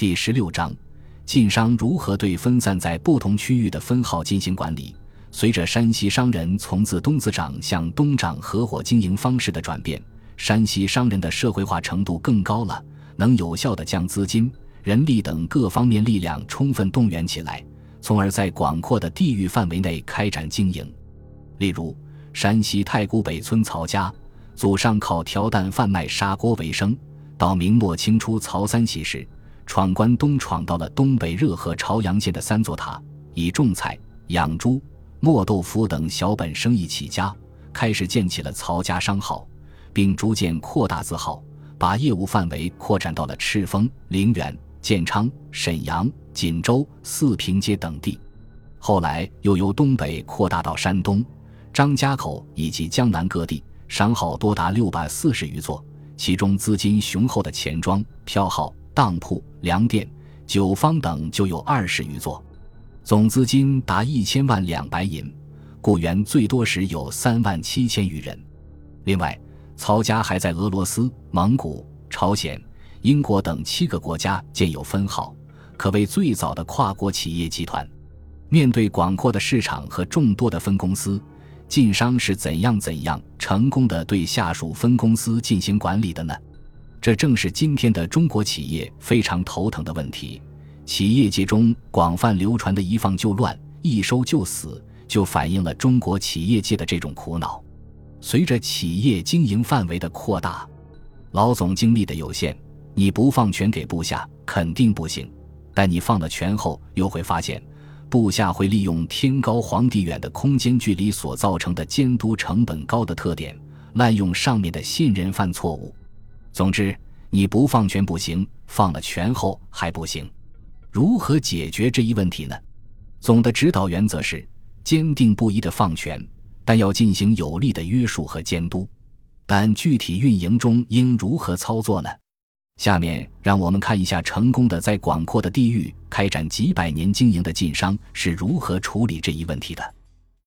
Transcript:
第十六章，晋商如何对分散在不同区域的分号进行管理。随着山西商人从自东子长向东长合伙经营方式的转变，山西商人的社会化程度更高了，能有效地将资金、人力等各方面力量充分动员起来，从而在广阔的地域范围内开展经营。例如，山西太谷北村曹家，祖上靠条担贩卖砂锅为生。到明末清初，曹三喜时，闯关东，闯到了东北热河朝阳县的三座塔，以种菜、养猪、磨豆腐等小本生意起家，开始建起了曹家商号，并逐渐扩大字号，把业务范围扩展到了赤峰、陵园、建昌、沈阳、锦州、四平街等地。后来又由东北扩大到山东、张家口以及江南各地，商号多达六百四十余座。其中资金雄厚的钱庄、票号、当铺、粮店、酒坊等就有二十余座，总资金达一千万两白银，雇员最多时有三万七千余人。另外，曹家还在俄罗斯、蒙古、朝鲜、英国等七个国家建有分号，可谓最早的跨国企业集团。面对广阔的市场和众多的分公司。晋商是怎样怎样成功的对下属分公司进行管理的呢？这正是今天的中国企业非常头疼的问题。企业界中广泛流传的一放就乱、一收就死，就反映了中国企业界的这种苦恼。随着企业经营范围的扩大，老总精力的有限，你不放权给部下肯定不行。但你放了权后，又会发现。部下会利用天高皇帝远的空间距离所造成的监督成本高的特点，滥用上面的信任，犯错误。总之，你不放权不行，放了权后还不行。如何解决这一问题呢？总的指导原则是坚定不移的放权，但要进行有力的约束和监督。但具体运营中应如何操作呢？下面让我们看一下成功的在广阔的地域开展几百年经营的晋商是如何处理这一问题的。